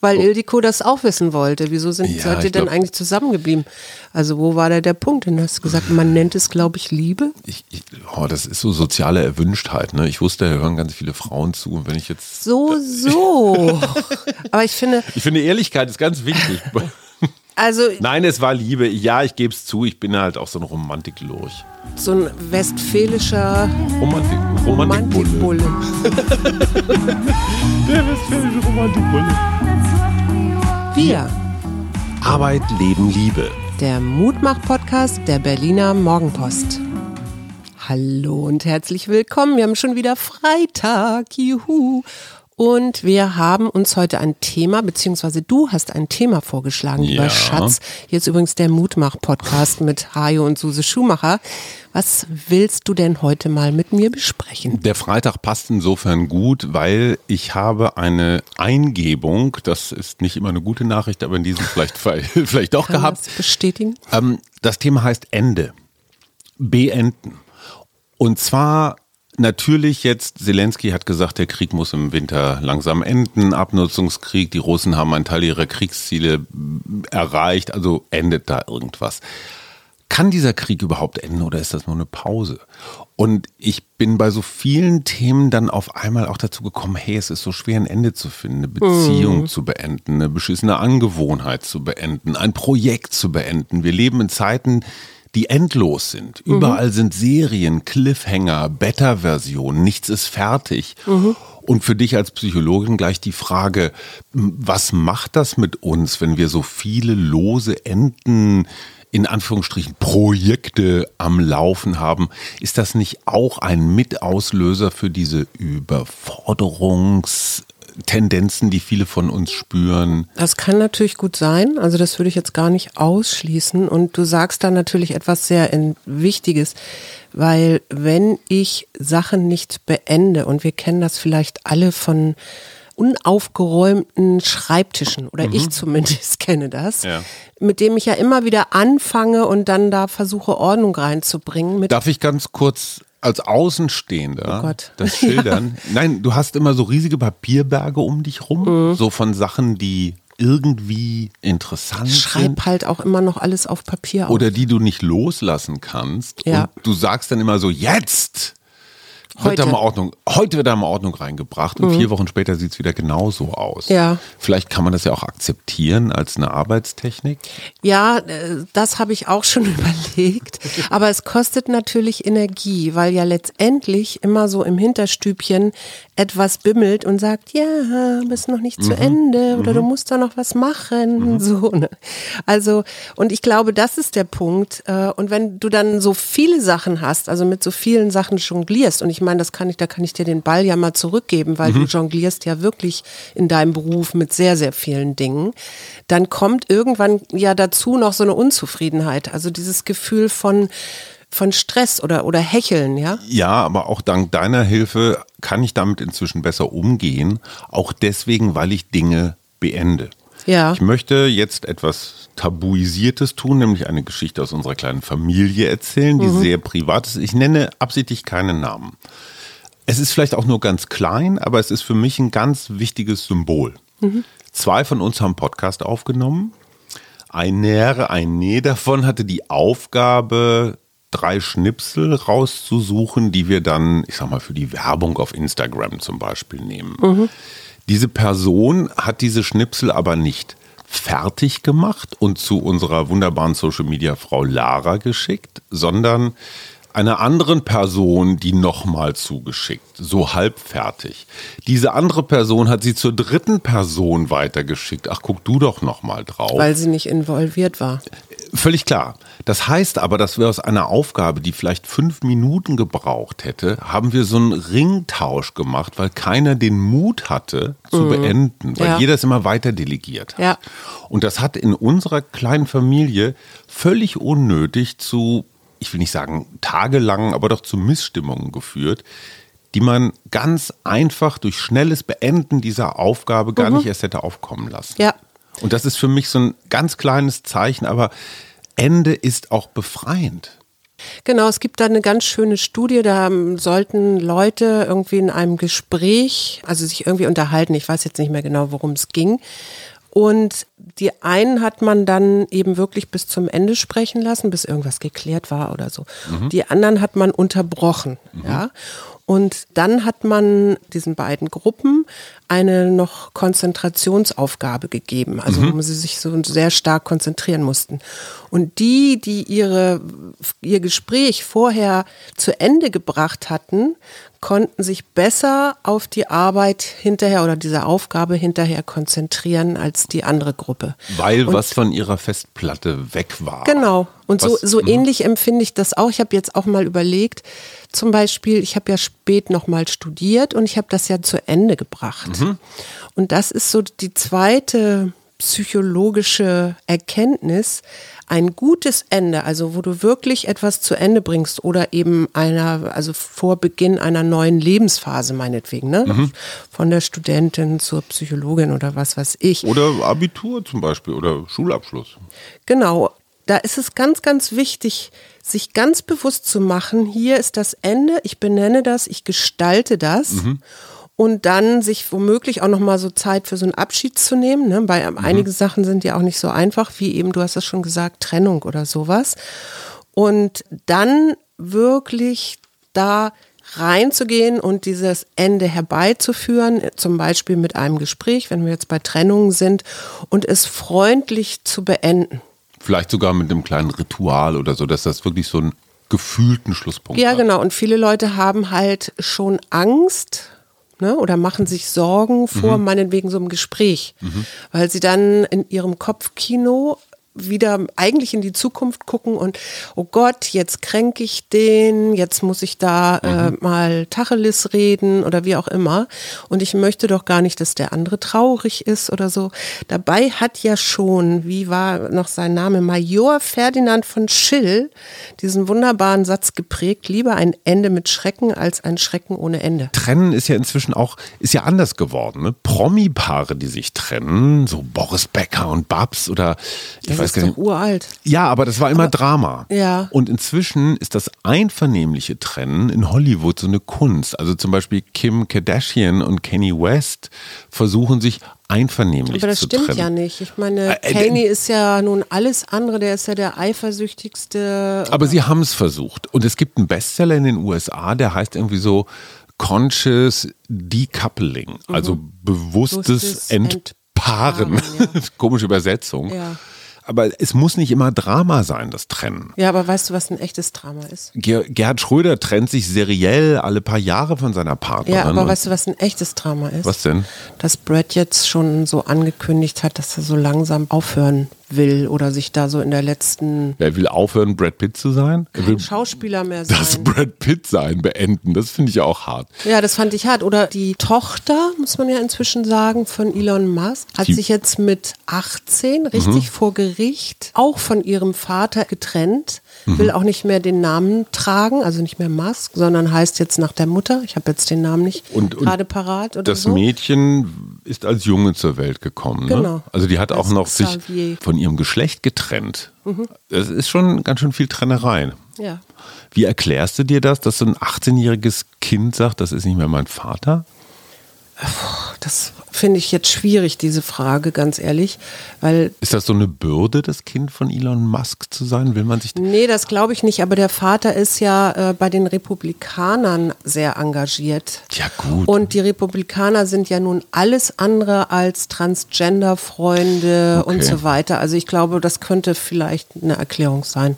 weil Ildiko das auch wissen wollte. Wieso sind, Ja, seid ihr denn glaub- eigentlich zusammengeblieben? Also wo war da der Punkt? Denn du hast gesagt, man nennt es, glaube ich, Liebe. Ich, ich, oh, das ist so soziale Erwünschtheit. Ne? Ich wusste, da hören ganz viele Frauen zu. Und wenn ich jetzt. So, so. Aber ich finde, Ich finde, Ehrlichkeit ist ganz wichtig. also Nein, es war Liebe. Ja, ich gebe es zu. Ich bin halt auch so ein Romantiklurch. so ein westfälischer Romantik, Romantikbulle. Romantikbulle. Der westfälische Romantikbulle. Wir, Arbeit, Leben, Liebe. der Mutmach-Podcast der Berliner Morgenpost. Hallo und herzlich willkommen. Wir haben schon wieder Freitag. Juhu. Und wir haben uns heute ein Thema, beziehungsweise du hast ein Thema vorgeschlagen, lieber Ja. Schatz. Jetzt übrigens der Mutmach-Podcast mit Hajo und Suse Schumacher. Was willst du denn heute mal mit mir besprechen? Der Freitag passt insofern gut, weil ich habe eine Eingebung, das ist nicht immer eine gute Nachricht, aber in diesem vielleicht, vielleicht doch Kann gehabt. das bestätigen? Ähm, das Thema heißt Ende. Beenden. Und zwar natürlich jetzt, Zelensky hat gesagt, der Krieg muss im Winter langsam enden, Abnutzungskrieg, die Russen haben einen Teil ihrer Kriegsziele mm, erreicht, also endet da irgendwas. Kann dieser Krieg überhaupt enden oder ist das nur eine Pause? Und ich bin bei so vielen Themen dann auf einmal auch dazu gekommen, hey, es ist so schwer, ein Ende zu finden, eine Beziehung zu beenden, eine beschissene Angewohnheit zu beenden, ein Projekt zu beenden. Wir leben in Zeiten, die endlos sind. Überall sind Serien, Cliffhanger, Beta-Versionen, nichts ist fertig. Und für dich als Psychologin gleich die Frage, was macht das mit uns, wenn wir so viele lose Enden in Anführungsstrichen Projekte am Laufen haben, ist das nicht auch ein Mitauslöser für diese Überforderungstendenzen, die viele von uns spüren? Das kann natürlich gut sein. Also das würde ich jetzt gar nicht ausschließen. Und du sagst da natürlich etwas sehr Wichtiges, weil wenn ich Sachen nicht beende, und wir kennen das vielleicht alle von unaufgeräumten Schreibtischen, oder ich zumindest kenne das, Ja. mit dem ich ja immer wieder anfange und dann da versuche Ordnung reinzubringen. Darf ich ganz kurz als Außenstehender Oh das schildern? Nein, du hast immer so riesige Papierberge um dich rum, Mhm. so von Sachen, die irgendwie interessant sind. Schreib halt auch immer noch alles auf Papier auf. Oder die du nicht loslassen kannst. Ja. Und du sagst dann immer so, jetzt! Wird Heute. Mhm. da mal Ordnung, heute wird da mal Ordnung reingebracht und vier Wochen später sieht es wieder genauso aus. Ja. Vielleicht kann man das ja auch akzeptieren als eine Arbeitstechnik. Ja, äh, das habe ich auch schon überlegt. Aber es kostet natürlich Energie, weil ja letztendlich immer so im Hinterstübchen etwas bimmelt und sagt, ja, bist noch nicht zu Ende oder du musst da noch was machen. So, ne? Also, und ich glaube, das ist der Punkt. Äh, Und wenn du dann so viele Sachen hast, also mit so vielen Sachen jonglierst, und ich meine, das kann ich, da kann ich dir den Ball ja mal zurückgeben, weil du jonglierst ja wirklich in deinem Beruf mit sehr, sehr vielen Dingen, dann kommt irgendwann ja dazu noch so eine Unzufriedenheit. Also dieses Gefühl von, von Stress oder, oder Hecheln, ja? Ja, aber auch dank deiner Hilfe kann ich damit inzwischen besser umgehen. Auch deswegen, weil ich Dinge beende. Ja. Ich möchte jetzt etwas Tabuisiertes tun, nämlich eine Geschichte aus unserer kleinen Familie erzählen, die sehr privat ist. Ich nenne absichtlich keinen Namen. Es ist vielleicht auch nur ganz klein, aber es ist für mich ein ganz wichtiges Symbol. Zwei von uns haben Podcast aufgenommen. Einer, eine davon hatte die Aufgabe, drei Schnipsel rauszusuchen, die wir dann, ich sag mal, für die Werbung auf Instagram zum Beispiel nehmen. Diese Person hat diese Schnipsel aber nicht fertig gemacht und zu unserer wunderbaren Social Media Frau Lara geschickt, sondern einer anderen Person die nochmal zugeschickt, so halbfertig. Diese andere Person hat sie zur dritten Person weitergeschickt. Ach, guck du doch nochmal drauf. Weil sie nicht involviert war. Völlig klar. Das heißt aber, dass wir aus einer Aufgabe, die vielleicht fünf Minuten gebraucht hätte, haben wir so einen Ringtausch gemacht, weil keiner den Mut hatte zu beenden, weil Ja. jeder es immer weiter delegiert hat. Ja. Und das hat in unserer kleinen Familie völlig unnötig zu, ich will nicht sagen tagelang, aber doch zu Missstimmungen geführt, die man ganz einfach durch schnelles Beenden dieser Aufgabe gar nicht erst hätte aufkommen lassen. Ja. Und das ist für mich so ein ganz kleines Zeichen, aber Ende ist auch befreiend. Genau, es gibt da eine ganz schöne Studie, da sollten Leute irgendwie in einem Gespräch, also sich irgendwie unterhalten, ich weiß jetzt nicht mehr genau, worum es ging. Und die einen hat man dann eben wirklich bis zum Ende sprechen lassen, bis irgendwas geklärt war oder so. Mhm. Die anderen hat man unterbrochen, mhm. ja. Und dann hat man diesen beiden Gruppen eine noch Konzentrationsaufgabe gegeben, also mhm. wo sie sich so sehr stark konzentrieren mussten. Und die, die ihre, ihr Gespräch vorher zu Ende gebracht hatten, konnten sich besser auf die Arbeit hinterher oder diese Aufgabe hinterher konzentrieren als die andere Gruppe. Weil und was von ihrer Festplatte weg war. Genau. Und was, so, so mhm. ähnlich empfinde ich das auch. Ich habe jetzt auch mal überlegt, zum Beispiel, ich habe ja spät nochmal studiert und ich habe das ja zu Ende gebracht. Mhm. Und das ist so die zweite psychologische Erkenntnis, ein gutes Ende, also wo du wirklich etwas zu Ende bringst oder eben einer, also vor Beginn einer neuen Lebensphase meinetwegen, ne? Mhm. Von der Studentin zur Psychologin oder was weiß ich. Oder Abitur zum Beispiel oder Schulabschluss. Genau. Da ist es ganz, ganz wichtig, sich ganz bewusst zu machen, hier ist das Ende, ich benenne das, ich gestalte das. Mhm und dann sich womöglich auch noch mal so Zeit für so einen Abschied zu nehmen. Ne? Bei mhm. einige Sachen sind ja auch nicht so einfach, wie eben, du hast es schon gesagt, Trennung oder sowas. Und dann wirklich da reinzugehen und dieses Ende herbeizuführen, zum Beispiel mit einem Gespräch, wenn wir jetzt bei Trennungen sind, und es freundlich zu beenden. Vielleicht sogar mit einem kleinen Ritual oder so, dass das wirklich so einen gefühlten Schlusspunkt ja, hat. Ja, genau. Und viele Leute haben halt schon Angst, ne, oder machen sich Sorgen vor mhm. meinetwegen so einem Gespräch, mhm. weil sie dann in ihrem Kopfkino wieder eigentlich in die Zukunft gucken und oh Gott, jetzt kränke ich den, jetzt muss ich da äh, mhm. mal Tacheles reden oder wie auch immer. Und ich möchte doch gar nicht, dass der andere traurig ist oder so. Dabei hat ja schon, wie war noch sein Name, Major Ferdinand von Schill diesen wunderbaren Satz geprägt, lieber ein Ende mit Schrecken als ein Schrecken ohne Ende. Trennen ist ja inzwischen auch, ist ja anders geworden. Ne? Promi-Paare, die sich trennen, so Boris Becker und Babs oder ich das weiß ist doch uralt. Ja, aber das war immer aber, Drama. Ja. Und inzwischen ist das einvernehmliche Trennen in Hollywood so eine Kunst. Also zum Beispiel Kim Kardashian und Kanye West versuchen sich einvernehmlich Aber das zu stimmt trennen. ja nicht. Ich meine, äh, äh Kanye ist ja nun alles andere, der ist ja der eifersüchtigste. Aber sie haben es versucht. Und es gibt einen Bestseller in den USA, der heißt irgendwie so Conscious Decoupling, also mhm. bewusstes Entpaaren. Entpaaren ja. Komische Übersetzung. Ja aber es muss nicht immer Drama sein, das Trennen. Ja, aber weißt du, was ein echtes Drama ist? Ger Gerhard Schröder trennt sich seriell alle paar Jahre von seiner Partnerin. Ja, aber weißt du, was ein echtes Drama ist? Was denn? Dass Brad jetzt schon so angekündigt hat, dass er so langsam aufhören will oder sich da so in der letzten. Er will aufhören, Brad Pitt zu sein? Er will Schauspieler mehr sein. Das Brad Pitt sein beenden, das finde ich auch hart. Ja, das fand ich hart. Oder die Tochter, muss man ja inzwischen sagen, von Elon Musk, hat die sich jetzt mit 18 richtig mhm. vor Gericht auch von ihrem Vater getrennt mhm. will auch nicht mehr den Namen tragen, also nicht mehr Musk, sondern heißt jetzt nach der Mutter. Ich habe jetzt den Namen nicht und, gerade parat. Oder das so. Mädchen ist als Junge zur Welt gekommen. Ne? Genau. Also die hat auch noch Xavier. sich von ihrem Geschlecht getrennt. Mhm. Das ist schon ganz schön viel Trennerei. Ja. Wie erklärst du dir das, dass so ein 18-jähriges Kind sagt, das ist nicht mehr mein Vater? Das finde ich jetzt schwierig, diese Frage, ganz ehrlich. Weil ist das so eine Bürde, das Kind von Elon Musk zu sein? Will man sich. Nee, das glaube ich nicht. Aber der Vater ist ja äh, bei den Republikanern sehr engagiert. Ja, gut. Und die Republikaner sind ja nun alles andere als Transgender-Freunde okay. und so weiter. Also ich glaube, das könnte vielleicht eine Erklärung sein.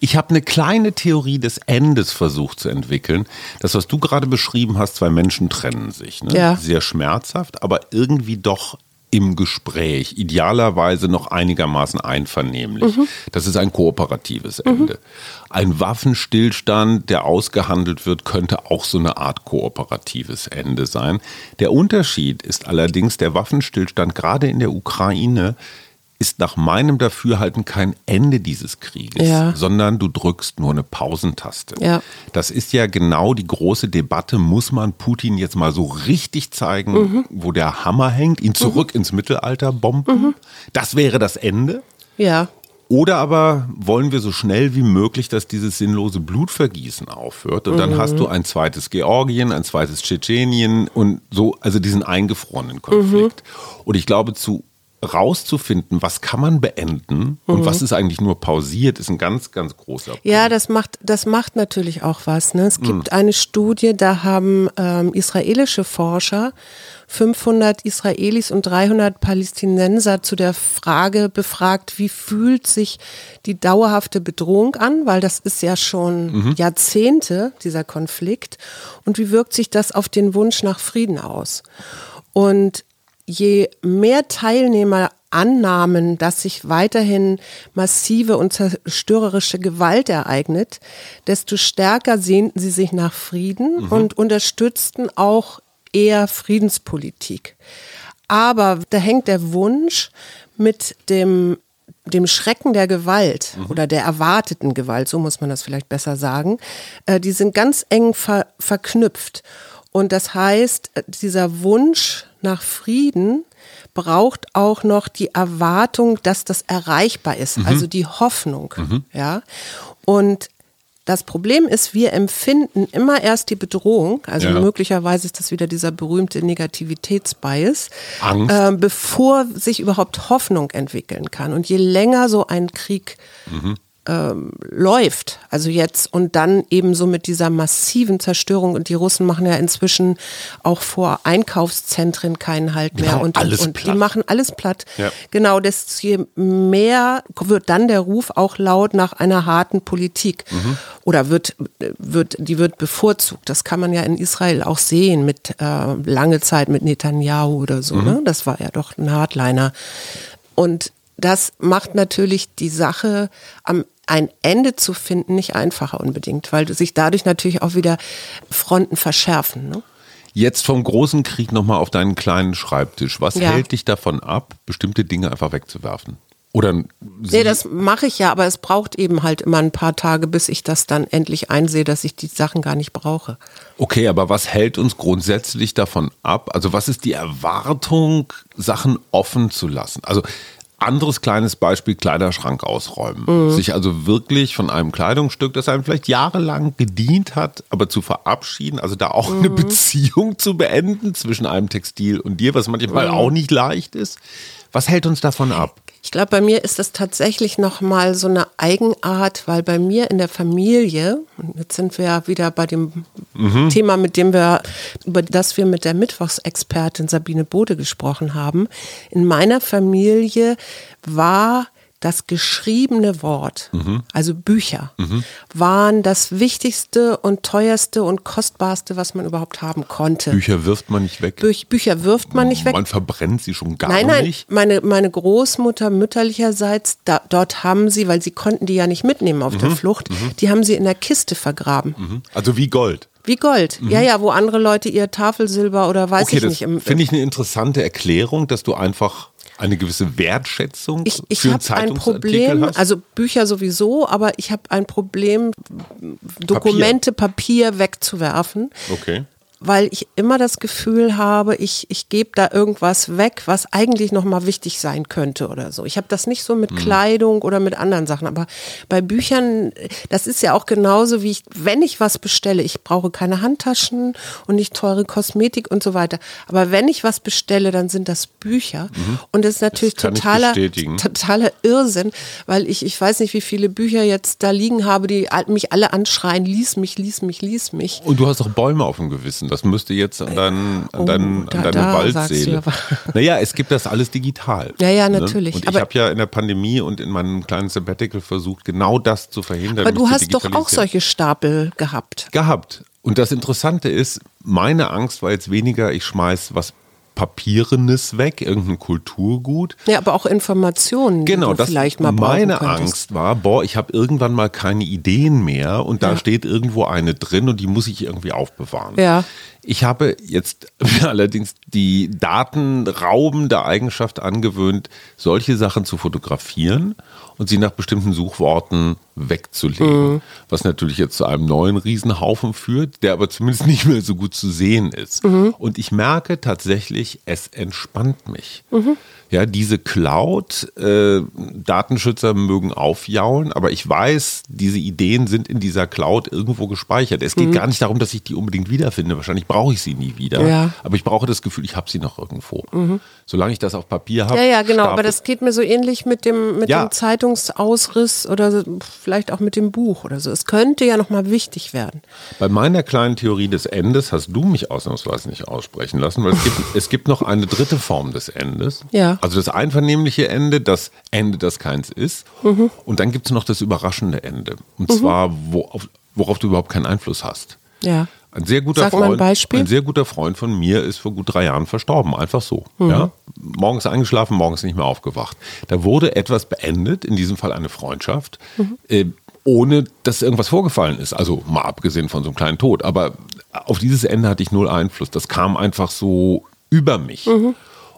Ich habe eine kleine Theorie des Endes versucht zu entwickeln. Das, was du gerade beschrieben hast, zwei Menschen trennen sich. Ne? Ja. Sehr schmerzhaft, aber irgendwie doch im Gespräch, idealerweise noch einigermaßen einvernehmlich. Mhm. Das ist ein kooperatives Ende. Mhm. Ein Waffenstillstand, der ausgehandelt wird, könnte auch so eine Art kooperatives Ende sein. Der Unterschied ist allerdings der Waffenstillstand gerade in der Ukraine ist nach meinem Dafürhalten kein Ende dieses Krieges, ja. sondern du drückst nur eine Pausentaste. Ja. Das ist ja genau die große Debatte, muss man Putin jetzt mal so richtig zeigen, mhm. wo der Hammer hängt, ihn zurück mhm. ins Mittelalter bomben? Mhm. Das wäre das Ende. Ja. Oder aber wollen wir so schnell wie möglich, dass dieses sinnlose Blutvergießen aufhört und dann hast du ein zweites Georgien, ein zweites Tschetschenien und so, also diesen eingefrorenen Konflikt. Und ich glaube, zu rauszufinden, was kann man beenden und was ist eigentlich nur pausiert, ist ein ganz, ganz großer Punkt. Ja, das macht, das macht natürlich auch was. Ne? Es gibt eine Studie, da haben ähm, israelische Forscher 500 Israelis und 300 Palästinenser zu der Frage befragt, wie fühlt sich die dauerhafte Bedrohung an, weil das ist ja schon Jahrzehnte, dieser Konflikt, und wie wirkt sich das auf den Wunsch nach Frieden aus. Und je mehr Teilnehmer annahmen, dass sich weiterhin massive und zerstörerische Gewalt ereignet, desto stärker sehnten sie sich nach Frieden und unterstützten auch eher Friedenspolitik. Aber da hängt der Wunsch mit dem dem Schrecken der Gewalt oder der erwarteten Gewalt, so muss man das vielleicht besser sagen, äh, die sind ganz eng ver verknüpft. Und das heißt, äh, dieser Wunsch nach Frieden braucht auch noch die Erwartung, dass das erreichbar ist, also die Hoffnung, ja. Und das Problem ist, wir empfinden immer erst die Bedrohung, also Ja. möglicherweise ist das wieder dieser berühmte Negativitätsbias, äh, bevor sich überhaupt Hoffnung entwickeln kann. Und je länger so ein Krieg ähm, läuft, also jetzt und dann eben so mit dieser massiven Zerstörung und die Russen machen ja inzwischen auch vor Einkaufszentren keinen Halt mehr und, alles und, und platt. die machen alles platt. Ja. Genau, desto mehr wird dann der Ruf auch laut nach einer harten Politik Mhm. oder wird, wird, die wird bevorzugt. Das kann man ja in Israel auch sehen mit äh, lange Zeit mit Netanyahu oder so. Mhm. Ne? Das war ja doch ein Hardliner. Und das macht natürlich die Sache am ein Ende zu finden nicht einfacher unbedingt, weil sich dadurch natürlich auch wieder Fronten verschärfen. Ne? Jetzt vom großen Krieg nochmal auf deinen kleinen Schreibtisch. Was Ja. hält dich davon ab, bestimmte Dinge einfach wegzuwerfen? Oder Nee, das mache ich ja, aber es braucht eben halt immer ein paar Tage, bis ich das dann endlich einsehe, dass ich die Sachen gar nicht brauche. Okay, aber was hält uns grundsätzlich davon ab? Also was ist die Erwartung, Sachen offen zu lassen? Also anderes kleines Beispiel, Kleiderschrank ausräumen. Mhm. Sich also wirklich von einem Kleidungsstück, das einem vielleicht jahrelang gedient hat, aber zu verabschieden, also da auch Mhm. eine Beziehung zu beenden zwischen einem Textil und dir, was manchmal Mhm. auch nicht leicht ist. Was hält uns davon ab? Ich glaube, bei mir ist das tatsächlich nochmal so eine Eigenart, weil bei mir in der Familie, und jetzt sind wir ja wieder bei dem Thema, mit dem wir, über das wir mit der Mittwochsexpertin Sabine Bode gesprochen haben. In meiner Familie war das geschriebene Wort, also Bücher, waren das wichtigste und teuerste und kostbarste, was man überhaupt haben konnte. Bücher wirft man nicht weg. Büch- Bücher wirft man nicht weg. Man verbrennt sie schon gar Nein, nein, nicht. meine, meine Großmutter mütterlicherseits, da, dort haben sie, weil sie konnten die ja nicht mitnehmen auf der Mhm, Flucht, die haben sie in der Kiste vergraben. Also wie Gold. Wie Gold. Ja, ja, wo andere Leute ihr Tafelsilber oder weiß Mhm. Okay, ich nicht. Finde ich eine interessante Erklärung, dass du einfach eine gewisse Wertschätzung ich ich für habe ein Zeitungsartikel Problem, hast. also Bücher sowieso, aber ich habe ein Problem, Dokumente, Papier wegzuwerfen. okay. Weil ich immer das Gefühl habe, ich, ich gebe da irgendwas weg, was eigentlich nochmal wichtig sein könnte oder so. Ich habe das nicht so mit Kleidung oder mit anderen Sachen, aber bei Büchern, das ist ja auch genauso wie ich, wenn ich was bestelle, ich brauche keine Handtaschen und nicht teure Kosmetik und so weiter. Aber wenn ich was bestelle, dann sind das Bücher. Und das ist natürlich ich totaler, totaler Irrsinn, weil ich, ich weiß nicht, wie viele Bücher jetzt da liegen habe, die mich alle anschreien, lies mich, lies mich, lies mich. Und du hast auch Bäume auf dem Gewissen. Das müsste jetzt an, dein, an, Oh, dein, da- an deine Waldseele. Naja, es gibt das alles digital. Ja, ja, ne? natürlich. Und ich habe ja in der Pandemie und in meinem kleinen Sabbatical versucht, genau das zu verhindern. Aber du hast doch auch solche Stapel gehabt. gehabt. Und das Interessante ist, meine Angst war jetzt weniger, ich schmeiß was Papierenes weg, irgendein Kulturgut. Ja, aber auch Informationen, Genau, das vielleicht mal meine. Angst war, boah, ich habe irgendwann mal keine Ideen mehr und da Ja. steht irgendwo eine drin und die muss ich irgendwie aufbewahren. Ja. Ich habe jetzt allerdings die datenraubende Eigenschaft angewöhnt, solche Sachen zu fotografieren und sie nach bestimmten Suchworten wegzulegen. Mhm. Was natürlich jetzt zu einem neuen Riesenhaufen führt, der aber zumindest nicht mehr so gut zu sehen ist. Mhm. Und ich merke tatsächlich, es entspannt mich. Mhm. Ja, diese Cloud, äh, Datenschützer mögen aufjaulen, aber ich weiß, diese Ideen sind in dieser Cloud irgendwo gespeichert. Es geht mhm. gar nicht darum, dass ich die unbedingt wiederfinde. Wahrscheinlich brauche ich sie nie wieder. Ja. Aber ich brauche das Gefühl, ich habe sie noch irgendwo. Mhm. Solange ich das auf Papier habe. Ja, ja, genau. Aber das geht mir so ähnlich mit dem, mit ja. dem Zeitungsausriss oder vielleicht auch mit dem Buch oder so. Es könnte ja nochmal wichtig werden. Bei meiner kleinen Theorie des Endes hast du mich ausnahmsweise nicht aussprechen lassen, weil es gibt, es gibt noch eine dritte Form des Endes. Ja. Also das einvernehmliche Ende, das Ende, das keins ist. Mhm. Und dann gibt es noch das überraschende Ende. Und mhm. zwar, worauf, worauf du überhaupt keinen Einfluss hast. Ja. Ein sehr guter Sag Freund, ein, ein, sehr guter Freund von mir ist vor gut drei Jahren verstorben, einfach so. Mhm. Ja? Morgens eingeschlafen, morgens nicht mehr aufgewacht. Da wurde etwas beendet, in diesem Fall eine Freundschaft, mhm. äh, ohne dass irgendwas vorgefallen ist. Also mal abgesehen von so einem kleinen Tod. Aber auf dieses Ende hatte ich null Einfluss. Das kam einfach so über mich. Mhm.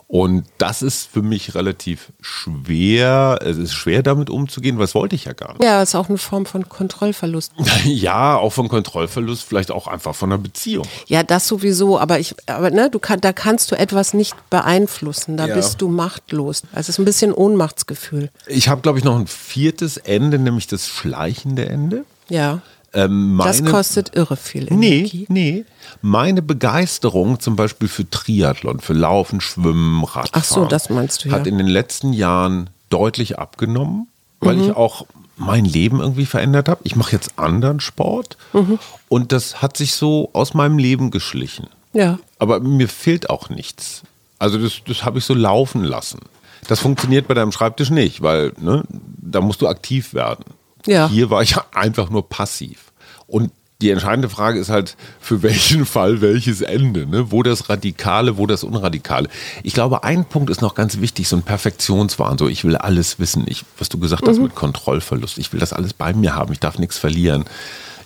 Und das ist für mich relativ schwer. Es ist schwer damit umzugehen, was wollte ich ja gar nicht. Ja, es ist auch eine Form von Kontrollverlust. ja, auch von Kontrollverlust, vielleicht auch einfach von einer Beziehung. Ja, das sowieso, aber ich, aber ne, du kann, da kannst du etwas nicht beeinflussen. Da ja. bist du machtlos. Also es ist ein bisschen Ohnmachtsgefühl. Ich habe, glaube ich, noch ein viertes Ende, nämlich das schleichende Ende. Ja. Ähm, meine, das kostet irre viel Energie. Nee, nee. Meine Begeisterung zum Beispiel für Triathlon, für Laufen, Schwimmen, Radfahren, Ach so, das meinst du, ja. hat in den letzten Jahren deutlich abgenommen, weil mhm. ich auch mein Leben irgendwie verändert habe. Ich mache jetzt anderen Sport mhm. und das hat sich so aus meinem Leben geschlichen. Ja. Aber mir fehlt auch nichts. Also das, das habe ich so laufen lassen. Das funktioniert bei deinem Schreibtisch nicht, weil ne, da musst du aktiv werden. Ja. Hier war ich einfach nur passiv. Und die entscheidende Frage ist halt, für welchen Fall welches Ende, ne? Wo das Radikale, wo das Unradikale. Ich glaube, ein Punkt ist noch ganz wichtig, so ein Perfektionswahn, so ich will alles wissen, ich, was du gesagt hast mhm. mit Kontrollverlust, ich will das alles bei mir haben, ich darf nichts verlieren.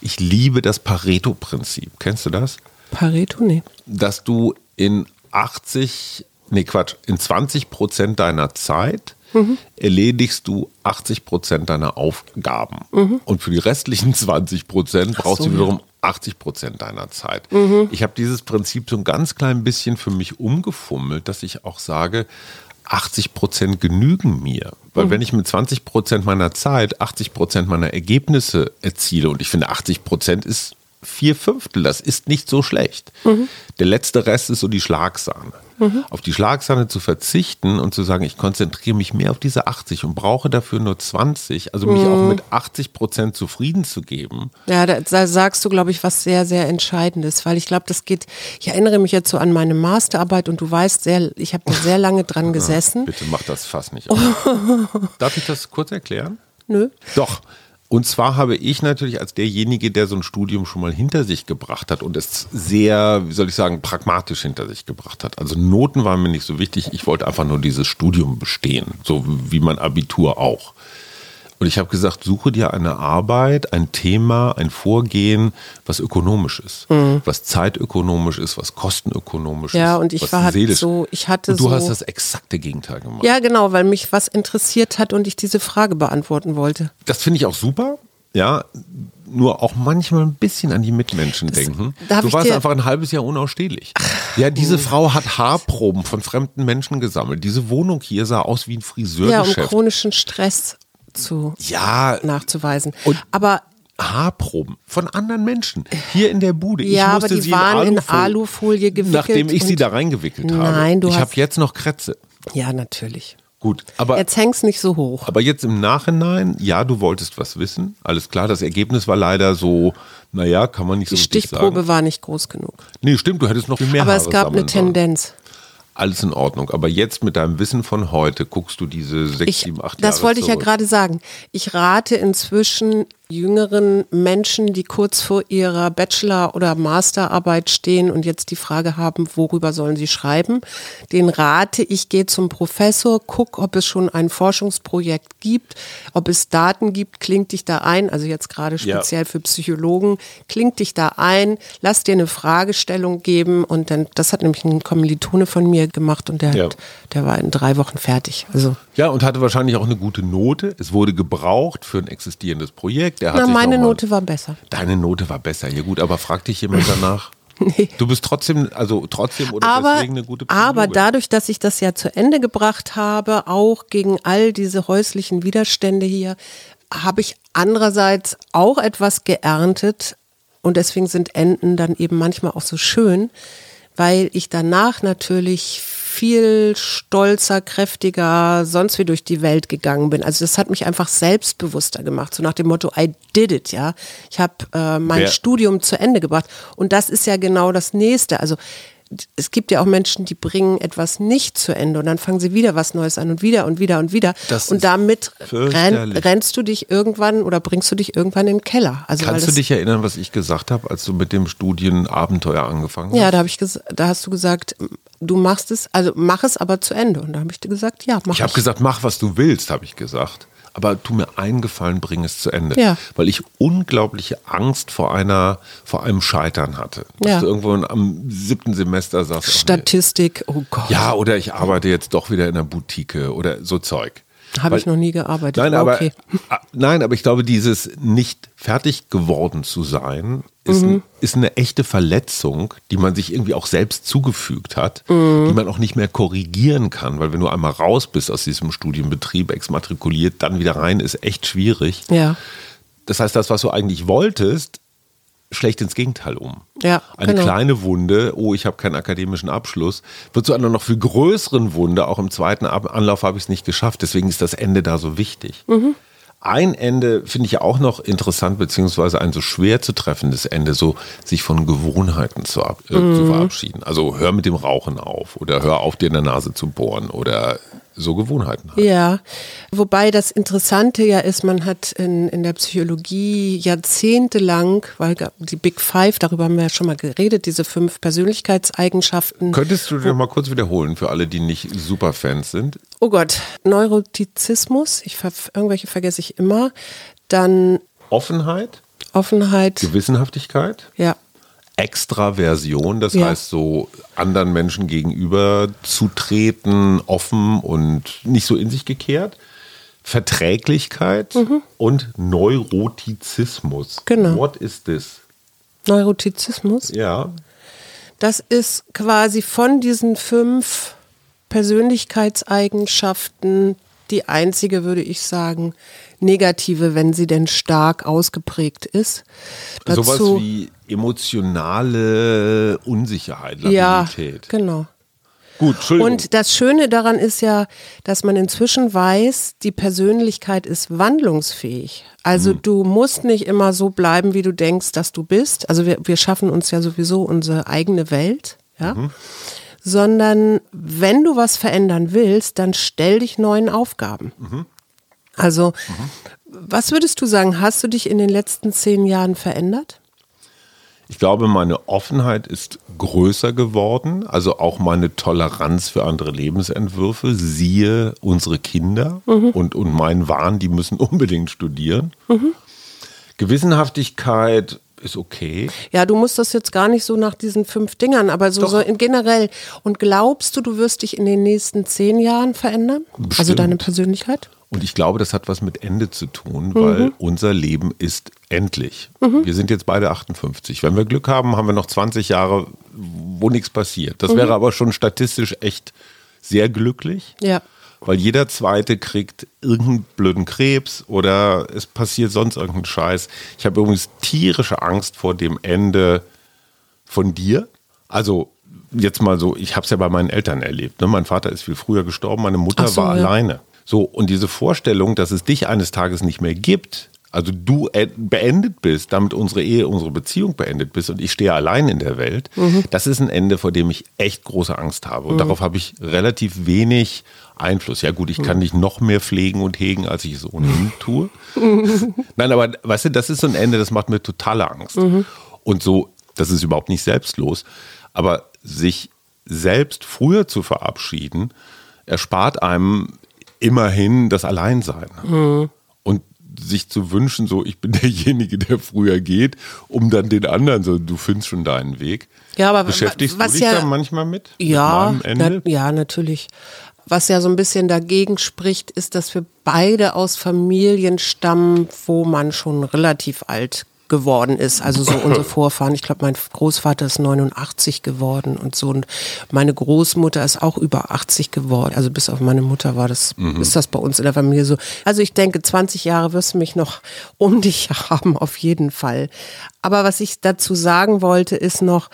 Ich liebe das Pareto-Prinzip. Kennst du das? Pareto, nee. Dass du in 80, nee Quatsch, in 20 Prozent deiner Zeit mhm. erledigst du 80 Prozent deiner Aufgaben. Mhm. Und für die restlichen 20 Prozent brauchst so, du wiederum 80 Prozent deiner Zeit. Mhm. Ich habe dieses Prinzip so ein ganz klein bisschen für mich umgefummelt, dass ich auch sage, 80 Prozent genügen mir. Weil mhm. wenn ich mit 20 Prozent meiner Zeit 80 Prozent meiner Ergebnisse erziele und ich finde 80 Prozent ist vier Fünftel, das ist nicht so schlecht. Mhm. Der letzte Rest ist so die Schlagsahne. Mhm. Auf die Schlagsahne zu verzichten und zu sagen, ich konzentriere mich mehr auf diese 80 und brauche dafür nur 20, also mich mhm. auch mit 80 Prozent zufrieden zu geben. Ja, da, da sagst du, glaube ich, was sehr, sehr Entscheidendes, weil ich glaube, das geht, ich erinnere mich jetzt so an meine Masterarbeit und du weißt sehr, ich habe da sehr lange dran gesessen. Bitte mach das fast nicht. Auf. Darf ich das kurz erklären? Nö. Doch. Und zwar habe ich natürlich als derjenige, der so ein Studium schon mal hinter sich gebracht hat und es sehr, wie soll ich sagen, pragmatisch hinter sich gebracht hat. Also Noten waren mir nicht so wichtig. Ich wollte einfach nur dieses Studium bestehen, so wie mein Abitur auch. Und ich habe gesagt, suche dir eine Arbeit, ein Thema, ein Vorgehen, was ökonomisch ist, mhm. was zeitökonomisch ist, was kostenökonomisch ja, ist. Ja, und ich war halt so, ich hatte und du so, hast das exakte Gegenteil gemacht. Ja, genau, weil mich was interessiert hat und ich diese Frage beantworten wollte. Das finde ich auch super. Ja, nur auch manchmal ein bisschen an die Mitmenschen das, denken. Du warst einfach ein halbes Jahr unausstehlich. Ja, diese oh. Frau hat Haarproben von fremden Menschen gesammelt. Diese Wohnung hier sah aus wie ein Friseurgeschäft. Ja, um chronischen Stress zu ja, nachzuweisen. Aber Haarproben von anderen Menschen hier in der Bude. Ich ja, aber die waren in Alufolie, in Alufolie gewickelt. Nachdem ich sie da reingewickelt habe. Nein, du Ich habe jetzt noch Krätze. Ja, natürlich. Gut, aber jetzt hängst nicht so hoch. Aber jetzt im Nachhinein, ja, du wolltest was wissen. Alles klar, das Ergebnis war leider so, naja, kann man nicht so Die Stichprobe war nicht groß genug. Nee, stimmt, du hättest noch viel mehr Aber Haare es gab eine Tendenz alles in Ordnung. Aber jetzt mit deinem Wissen von heute guckst du diese sechs, ich, sieben, acht Jahre Das wollte zurück. ich ja gerade sagen. Ich rate inzwischen jüngeren Menschen, die kurz vor ihrer Bachelor- oder Masterarbeit stehen und jetzt die Frage haben, worüber sollen sie schreiben, den rate ich, geh zum Professor, guck, ob es schon ein Forschungsprojekt gibt, ob es Daten gibt, klingt dich da ein, also jetzt gerade speziell ja. für Psychologen, klingt dich da ein, lass dir eine Fragestellung geben und dann, das hat nämlich ein Kommilitone von mir gemacht und der, ja. hat, der war in drei Wochen fertig. Also ja, und hatte wahrscheinlich auch eine gute Note. Es wurde gebraucht für ein existierendes Projekt. Na, meine Note war besser. Deine Note war besser, ja gut, aber frag dich jemand danach. Nee. Du bist trotzdem, also trotzdem oder aber, deswegen eine gute Psychologin. Aber dadurch, dass ich das ja zu Ende gebracht habe, auch gegen all diese häuslichen Widerstände hier, habe ich andererseits auch etwas geerntet. Und deswegen sind Enden dann eben manchmal auch so schön, weil ich danach natürlich viel stolzer, kräftiger, sonst wie durch die Welt gegangen bin. Also das hat mich einfach selbstbewusster gemacht, so nach dem Motto, I did it, ja. Ich habe äh, mein Wer? Studium zu Ende gebracht. Und das ist ja genau das Nächste. Also es gibt ja auch Menschen, die bringen etwas nicht zu Ende und dann fangen sie wieder was Neues an und wieder und wieder und wieder. Das und damit renn, rennst du dich irgendwann oder bringst du dich irgendwann in den Keller. Also, Kannst du dich erinnern, was ich gesagt habe, als du mit dem Studienabenteuer angefangen hast? Ja, da, ich da hast du gesagt, du machst es, also mach es aber zu Ende. Und da habe ich dir gesagt, ja, mach Ich habe gesagt, mach, was du willst, habe ich gesagt aber tu mir einen Gefallen, bring es zu Ende. Ja. Weil ich unglaubliche Angst vor einer, vor einem Scheitern hatte. Dass ja. du irgendwo am siebten Semester sagst. Statistik, oh Gott. Ja, oder ich arbeite jetzt doch wieder in einer Boutique oder so Zeug. Habe ich noch nie gearbeitet. Nein, aber, okay. nein, aber ich glaube, dieses nicht fertig geworden zu sein, ist, mhm. ist eine echte Verletzung, die man sich irgendwie auch selbst zugefügt hat, mhm. die man auch nicht mehr korrigieren kann, weil wenn du einmal raus bist aus diesem Studienbetrieb, exmatrikuliert, dann wieder rein, ist echt schwierig. Ja. Das heißt, das, was du eigentlich wolltest, schlecht ins Gegenteil um. Ja, eine genau. kleine Wunde, oh, ich habe keinen akademischen Abschluss, wird zu einer noch viel größeren Wunde. Auch im zweiten Anlauf habe ich es nicht geschafft. Deswegen ist das Ende da so wichtig. Mhm. Ein Ende finde ich ja auch noch interessant, beziehungsweise ein so schwer zu treffendes Ende, so sich von Gewohnheiten zu, äh, mhm. zu verabschieden. Also hör mit dem Rauchen auf oder hör auf, dir in der Nase zu bohren oder so Gewohnheiten hat. Ja, wobei das Interessante ja ist, man hat in, in der Psychologie jahrzehntelang, weil die Big Five, darüber haben wir ja schon mal geredet, diese fünf Persönlichkeitseigenschaften. Könntest du dir mal kurz wiederholen für alle, die nicht Superfans sind? Oh Gott, Neurotizismus, ich, irgendwelche vergesse ich immer. Dann Offenheit. Offenheit. Gewissenhaftigkeit. Ja. Extraversion, das ja. heißt so anderen Menschen gegenüber zu treten, offen und nicht so in sich gekehrt. Verträglichkeit mhm. und Neurotizismus. Genau. What is this? Neurotizismus? Ja. Das ist quasi von diesen fünf Persönlichkeitseigenschaften die einzige, würde ich sagen, negative, wenn sie denn stark ausgeprägt ist. Dazu, Sowas wie emotionale Unsicherheit, Labilität. Ja, genau. Gut, Entschuldigung. Und das Schöne daran ist ja, dass man inzwischen weiß, die Persönlichkeit ist wandlungsfähig. Also hm. du musst nicht immer so bleiben, wie du denkst, dass du bist. Also wir, wir schaffen uns ja sowieso unsere eigene Welt. Ja. Mhm sondern wenn du was verändern willst, dann stell dich neuen Aufgaben. Mhm. Also, mhm. was würdest du sagen, hast du dich in den letzten zehn Jahren verändert? Ich glaube, meine Offenheit ist größer geworden, also auch meine Toleranz für andere Lebensentwürfe. Siehe unsere Kinder mhm. und, und mein Wahn, die müssen unbedingt studieren. Mhm. Gewissenhaftigkeit ist okay. Ja, du musst das jetzt gar nicht so nach diesen fünf Dingern, aber so, so in generell. Und glaubst du, du wirst dich in den nächsten zehn Jahren verändern? Bestimmt. Also deine Persönlichkeit? Und ich glaube, das hat was mit Ende zu tun, weil mhm. unser Leben ist endlich. Mhm. Wir sind jetzt beide 58. Wenn wir Glück haben, haben wir noch 20 Jahre, wo nichts passiert. Das mhm. wäre aber schon statistisch echt sehr glücklich. Ja weil jeder zweite kriegt irgendeinen blöden Krebs oder es passiert sonst irgendein Scheiß. Ich habe übrigens tierische Angst vor dem Ende von dir. Also jetzt mal so, ich habe es ja bei meinen Eltern erlebt. Ne? Mein Vater ist viel früher gestorben, meine Mutter so, war ja. alleine. So, und diese Vorstellung, dass es dich eines Tages nicht mehr gibt, also du beendet bist, damit unsere Ehe, unsere Beziehung beendet bist und ich stehe allein in der Welt, mhm. das ist ein Ende, vor dem ich echt große Angst habe. Und mhm. darauf habe ich relativ wenig Einfluss. Ja gut, ich kann dich noch mehr pflegen und hegen, als ich es ohnehin tue. Nein, aber weißt du, das ist so ein Ende, das macht mir totale Angst. Mhm. Und so, das ist überhaupt nicht selbstlos, aber sich selbst früher zu verabschieden, erspart einem immerhin das Alleinsein. Sich zu wünschen, so ich bin derjenige, der früher geht, um dann den anderen so, du findest schon deinen Weg. Ja, aber beschäftigst was du dich ja, da manchmal mit? Ja, mit na, ja, natürlich. Was ja so ein bisschen dagegen spricht, ist, dass wir beide aus Familien stammen, wo man schon relativ alt geworden ist. Also so unsere Vorfahren. Ich glaube, mein Großvater ist 89 geworden und so. Und meine Großmutter ist auch über 80 geworden. Also bis auf meine Mutter war das, mhm. ist das bei uns in der Familie so. Also ich denke, 20 Jahre wirst du mich noch um dich haben, auf jeden Fall. Aber was ich dazu sagen wollte, ist noch,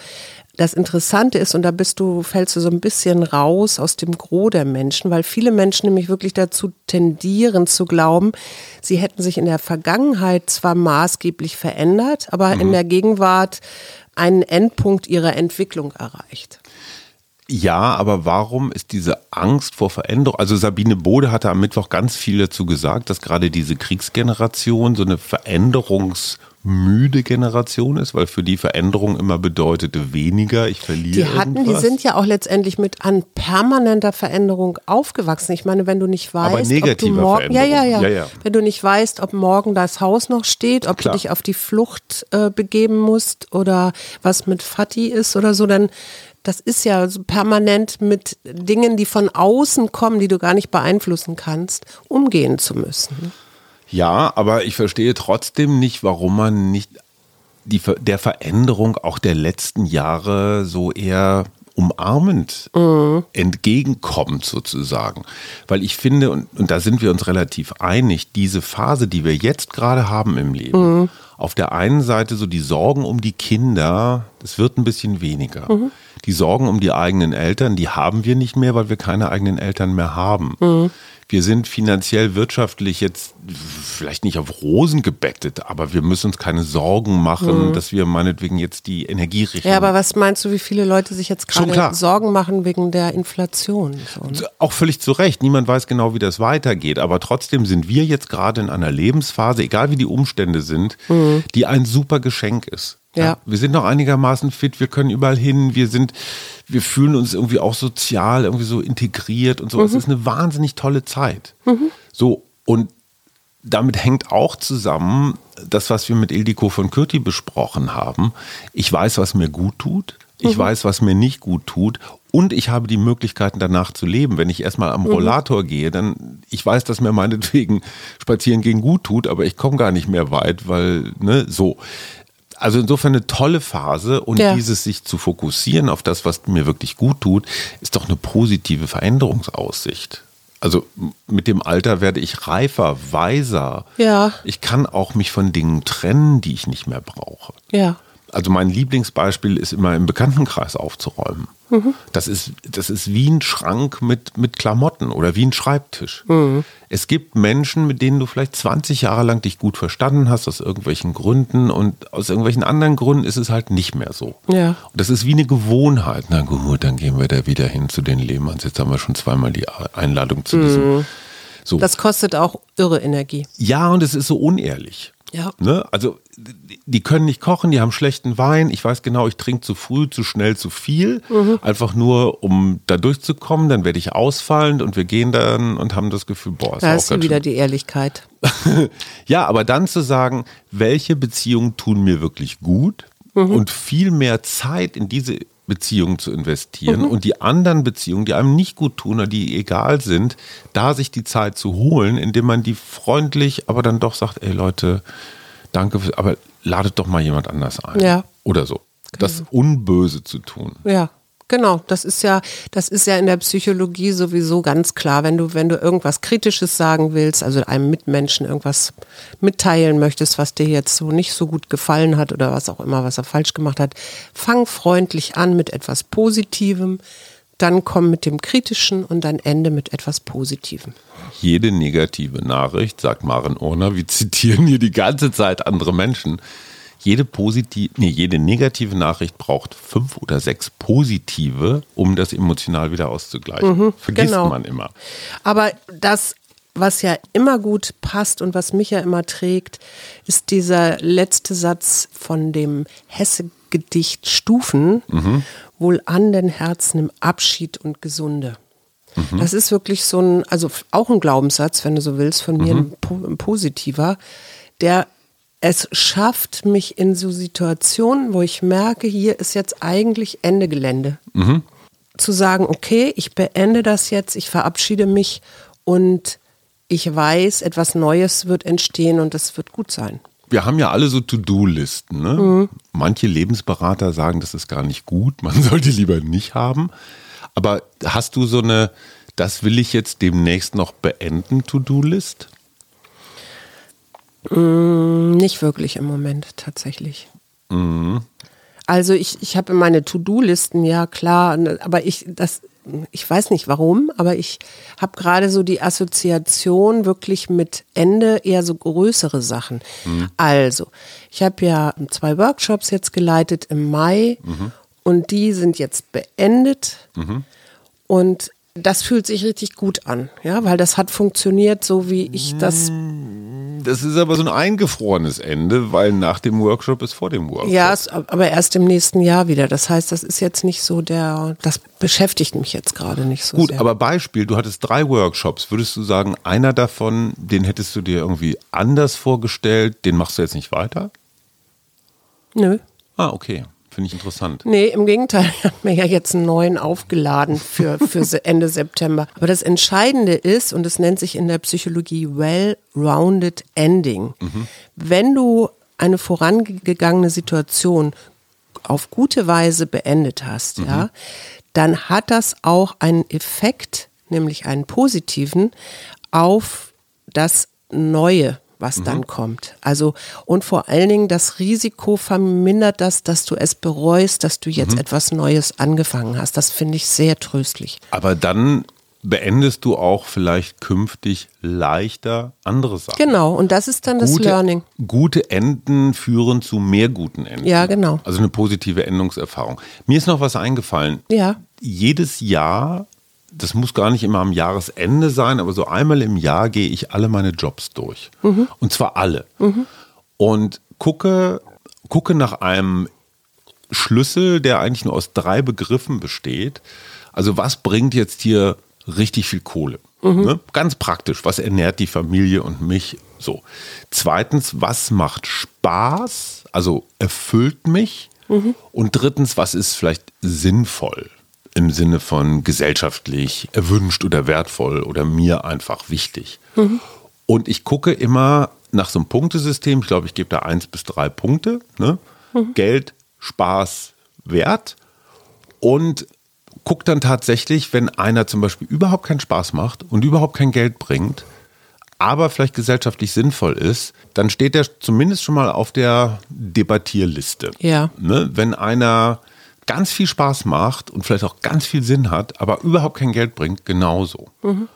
das Interessante ist, und da bist du, fällst du so ein bisschen raus aus dem Gros der Menschen, weil viele Menschen nämlich wirklich dazu tendieren zu glauben, sie hätten sich in der Vergangenheit zwar maßgeblich verändert, aber mhm. in der Gegenwart einen Endpunkt ihrer Entwicklung erreicht. Ja, aber warum ist diese Angst vor Veränderung? Also Sabine Bode hatte am Mittwoch ganz viel dazu gesagt, dass gerade diese Kriegsgeneration so eine Veränderungs- müde Generation ist, weil für die Veränderung immer bedeutete weniger, ich verliere Die hatten, irgendwas. die sind ja auch letztendlich mit an permanenter Veränderung aufgewachsen. Ich meine, wenn du nicht weißt, ob du morgen, ja, ja, ja, ja, wenn du nicht weißt, ob morgen das Haus noch steht, ob Klar. du dich auf die Flucht äh, begeben musst oder was mit Fatih ist oder so, dann das ist ja so permanent mit Dingen, die von außen kommen, die du gar nicht beeinflussen kannst, umgehen zu müssen. Ja, aber ich verstehe trotzdem nicht, warum man nicht die, der Veränderung auch der letzten Jahre so eher umarmend mhm. entgegenkommt sozusagen. Weil ich finde, und, und da sind wir uns relativ einig, diese Phase, die wir jetzt gerade haben im Leben, mhm. auf der einen Seite so die Sorgen um die Kinder, das wird ein bisschen weniger. Mhm. Die Sorgen um die eigenen Eltern, die haben wir nicht mehr, weil wir keine eigenen Eltern mehr haben. Wir sind finanziell, wirtschaftlich jetzt vielleicht nicht auf Rosen gebettet, aber wir müssen uns keine Sorgen machen, mhm. dass wir meinetwegen jetzt die Energie richten. Ja, aber was meinst du, wie viele Leute sich jetzt gerade Sorgen machen wegen der Inflation? So, ne? Auch völlig zu Recht. Niemand weiß genau, wie das weitergeht. Aber trotzdem sind wir jetzt gerade in einer Lebensphase, egal wie die Umstände sind, mhm. die ein super Geschenk ist. Ja. ja. Wir sind noch einigermaßen fit, wir können überall hin, wir sind, wir fühlen uns irgendwie auch sozial, irgendwie so integriert und so. Mhm. Es ist eine wahnsinnig tolle Zeit. Mhm. So, und damit hängt auch zusammen das, was wir mit Ildiko von Kürti besprochen haben. Ich weiß, was mir gut tut. Ich mhm. weiß, was mir nicht gut tut. Und ich habe die Möglichkeiten danach zu leben. Wenn ich erstmal am mhm. Rollator gehe, dann, ich weiß, dass mir meinetwegen spazieren gehen gut tut, aber ich komme gar nicht mehr weit, weil, ne, so also insofern eine tolle Phase und ja. dieses sich zu fokussieren auf das, was mir wirklich gut tut, ist doch eine positive Veränderungsaussicht. Also mit dem Alter werde ich reifer, weiser. Ja. Ich kann auch mich von Dingen trennen, die ich nicht mehr brauche. Ja. Also mein Lieblingsbeispiel ist immer im Bekanntenkreis aufzuräumen. Mhm. Das, ist, das ist wie ein Schrank mit, mit Klamotten oder wie ein Schreibtisch. Mhm. Es gibt Menschen, mit denen du vielleicht 20 Jahre lang dich gut verstanden hast, aus irgendwelchen Gründen und aus irgendwelchen anderen Gründen ist es halt nicht mehr so. Ja. Und das ist wie eine Gewohnheit. Na gut, dann gehen wir da wieder hin zu den Lehmanns. Jetzt haben wir schon zweimal die Einladung zu diesem. Mhm. So. Das kostet auch irre Energie. Ja, und es ist so unehrlich. Ja. Ne? Also die können nicht kochen, die haben schlechten Wein. Ich weiß genau, ich trinke zu früh, zu schnell, zu viel. Mhm. Einfach nur, um da durchzukommen. Dann werde ich ausfallend und wir gehen dann und haben das Gefühl, boah, ist da auch ist wieder schön. die Ehrlichkeit. ja, aber dann zu sagen, welche Beziehungen tun mir wirklich gut mhm. und viel mehr Zeit in diese Beziehungen zu investieren mhm. und die anderen Beziehungen, die einem nicht gut tun oder die egal sind, da sich die Zeit zu holen, indem man die freundlich, aber dann doch sagt, ey Leute, danke, aber ladet doch mal jemand anders ein. Ja. Oder so. Das genau. Unböse zu tun. Ja. Genau, das ist ja, das ist ja in der Psychologie sowieso ganz klar. Wenn du, wenn du irgendwas Kritisches sagen willst, also einem Mitmenschen irgendwas mitteilen möchtest, was dir jetzt so nicht so gut gefallen hat oder was auch immer, was er falsch gemacht hat, fang freundlich an mit etwas Positivem. dann komm mit dem Kritischen und dann Ende mit etwas Positivem. Jede negative Nachricht, sagt Maren Urner, wir zitieren hier die ganze Zeit andere Menschen. Jede, positiv, nee, jede negative Nachricht braucht fünf oder sechs positive, um das emotional wieder auszugleichen. Mhm, Vergisst genau. man immer. Aber das was ja immer gut passt und was mich ja immer trägt, ist dieser letzte Satz von dem Hesse-Gedicht Stufen, mhm. wohl an den Herzen im Abschied und Gesunde. Mhm. Das ist wirklich so ein, also auch ein Glaubenssatz, wenn du so willst, von mir mhm. ein, ein positiver, der es schafft mich in so Situationen, wo ich merke, hier ist jetzt eigentlich Ende Gelände. Mhm. Zu sagen, okay, ich beende das jetzt, ich verabschiede mich und ich weiß, etwas Neues wird entstehen und das wird gut sein. Wir haben ja alle so To-Do-Listen. Ne? Mhm. Manche Lebensberater sagen, das ist gar nicht gut, man sollte lieber nicht haben. Aber hast du so eine, das will ich jetzt demnächst noch beenden, To-Do-List? Mm, nicht wirklich im Moment tatsächlich. Mhm. Also ich, ich habe meine To-Do-Listen, ja klar, aber ich, das, ich weiß nicht warum, aber ich habe gerade so die Assoziation wirklich mit Ende eher so größere Sachen. Mhm. Also, ich habe ja zwei Workshops jetzt geleitet im Mai mhm. und die sind jetzt beendet. Mhm. Und das fühlt sich richtig gut an, ja, weil das hat funktioniert, so wie ich das. Das ist aber so ein eingefrorenes Ende, weil nach dem Workshop ist vor dem Workshop. Ja, aber erst im nächsten Jahr wieder. Das heißt, das ist jetzt nicht so der, das beschäftigt mich jetzt gerade nicht so gut, sehr. Gut, aber Beispiel, du hattest drei Workshops. Würdest du sagen, einer davon, den hättest du dir irgendwie anders vorgestellt, den machst du jetzt nicht weiter? Nö. Ah, okay. Finde ich interessant. Nee, im Gegenteil, ich habe mir ja jetzt einen neuen aufgeladen für, für Ende September. Aber das Entscheidende ist, und es nennt sich in der Psychologie Well-Rounded Ending. Mhm. Wenn du eine vorangegangene Situation auf gute Weise beendet hast, mhm. ja, dann hat das auch einen Effekt, nämlich einen positiven, auf das Neue, was mhm. dann kommt. Also und vor allen Dingen das Risiko vermindert das, dass du es bereust, dass du jetzt mhm. etwas Neues angefangen hast. Das finde ich sehr tröstlich. Aber dann beendest du auch vielleicht künftig leichter andere Sachen. Genau, und das ist dann das gute, Learning. Gute Enden führen zu mehr guten Enden. Ja, genau. Also eine positive Endungserfahrung. Mir ist noch was eingefallen. Ja. Jedes Jahr das muss gar nicht immer am Jahresende sein, aber so einmal im Jahr gehe ich alle meine Jobs durch. Mhm. Und zwar alle. Mhm. Und gucke, gucke nach einem Schlüssel, der eigentlich nur aus drei Begriffen besteht. Also was bringt jetzt hier richtig viel Kohle? Mhm. Ne? Ganz praktisch, was ernährt die Familie und mich so. Zweitens, was macht Spaß? Also erfüllt mich. Mhm. Und drittens, was ist vielleicht sinnvoll? Im Sinne von gesellschaftlich erwünscht oder wertvoll oder mir einfach wichtig. Mhm. Und ich gucke immer nach so einem Punktesystem. Ich glaube, ich gebe da eins bis drei Punkte. Ne? Mhm. Geld, Spaß, Wert. Und gucke dann tatsächlich, wenn einer zum Beispiel überhaupt keinen Spaß macht und überhaupt kein Geld bringt, aber vielleicht gesellschaftlich sinnvoll ist, dann steht der zumindest schon mal auf der Debattierliste. Ja. Ne? Wenn einer ganz viel Spaß macht und vielleicht auch ganz viel Sinn hat, aber überhaupt kein Geld bringt, genauso. Mhm.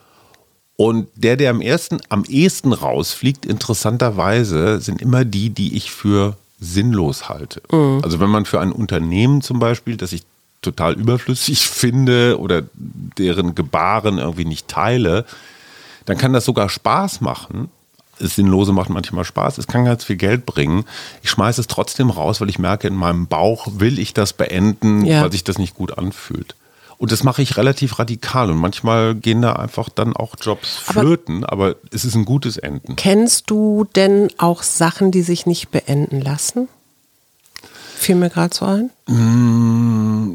Und der, der am ersten, am ehesten rausfliegt, interessanterweise, sind immer die, die ich für sinnlos halte. Mhm. Also wenn man für ein Unternehmen zum Beispiel, das ich total überflüssig finde oder deren Gebaren irgendwie nicht teile, dann kann das sogar Spaß machen, das Sinnlose macht manchmal Spaß, es kann ganz viel Geld bringen. Ich schmeiße es trotzdem raus, weil ich merke, in meinem Bauch will ich das beenden, ja. weil sich das nicht gut anfühlt. Und das mache ich relativ radikal und manchmal gehen da einfach dann auch Jobs flöten, aber, aber es ist ein gutes Enden. Kennst du denn auch Sachen, die sich nicht beenden lassen? Fiel mir gerade so ein. Mm,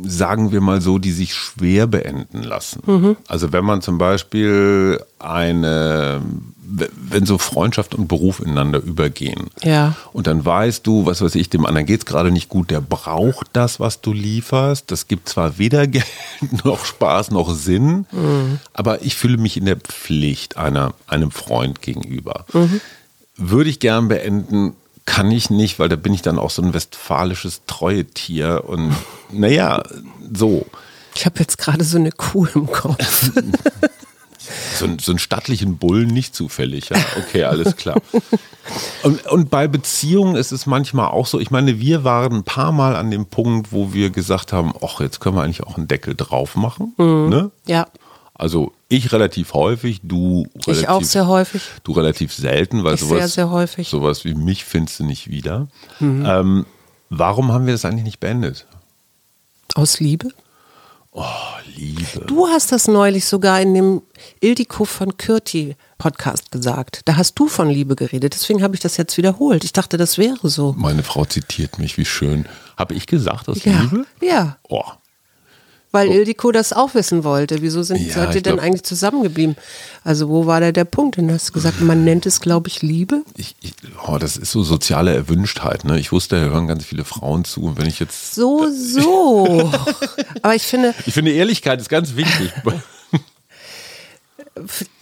sagen wir mal so, die sich schwer beenden lassen. Mhm. Also wenn man zum Beispiel eine wenn so Freundschaft und Beruf ineinander übergehen. Ja. Und dann weißt du, was weiß ich, dem anderen geht es gerade nicht gut, der braucht das, was du lieferst. Das gibt zwar weder Geld noch Spaß noch Sinn, mhm. aber ich fühle mich in der Pflicht einer, einem Freund gegenüber. Mhm. Würde ich gern beenden, kann ich nicht, weil da bin ich dann auch so ein westfalisches Treuetier und naja, so. Ich habe jetzt gerade so eine Kuh im Kopf. So, so einen stattlichen Bullen nicht zufällig, ja. Okay, alles klar. Und, und bei Beziehungen ist es manchmal auch so, ich meine, wir waren ein paar Mal an dem Punkt, wo wir gesagt haben, ach, jetzt können wir eigentlich auch einen Deckel drauf machen. Ne? Ja, Also ich relativ häufig, du relativ, ich auch sehr häufig. du relativ selten, weil Ich sowas, sehr, sehr häufig. Mhm. sowas wie mich findest du nicht wieder. Ähm, warum haben wir das eigentlich nicht beendet? Aus Liebe. Oh, Liebe. Du hast das neulich sogar in dem Ildiko von Kürti Podcast gesagt. Da hast du von Liebe geredet. Deswegen habe ich das jetzt wiederholt. Ich dachte, das wäre so. Meine Frau zitiert mich, wie schön. Habe ich gesagt, aus Ja, Liebe? ja, Oh, weil Ildiko das auch wissen wollte. Wieso sind, Ja, seid ihr denn glaub- eigentlich zusammengeblieben? Also wo war da der Punkt? Und du hast gesagt, man nennt es, glaube ich, Liebe. ich, ich, oh, das ist so soziale Erwünschtheit. Ne? Ich wusste, da hören ganz viele Frauen zu. Und wenn ich jetzt. So, so. Aber ich finde, Ich finde, Ehrlichkeit ist ganz wichtig.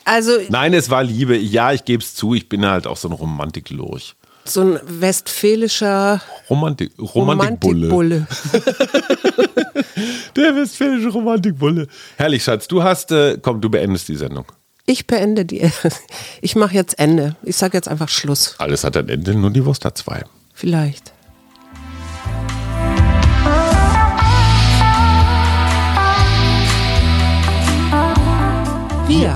also Nein, es war Liebe. Ja, ich gebe es zu. Ich bin halt auch so ein Romantiklurch. So ein westfälischer Romantik, Romantikbulle. Romantikbulle. Der westfälische Romantikbulle. Herrlich, Schatz. Du hast, äh, komm, du beendest die Sendung. Ich beende die. Ich mache jetzt Ende. Ich sage jetzt einfach Schluss. Alles hat ein Ende, nur die Wurst hat zwei. Vielleicht. Wir,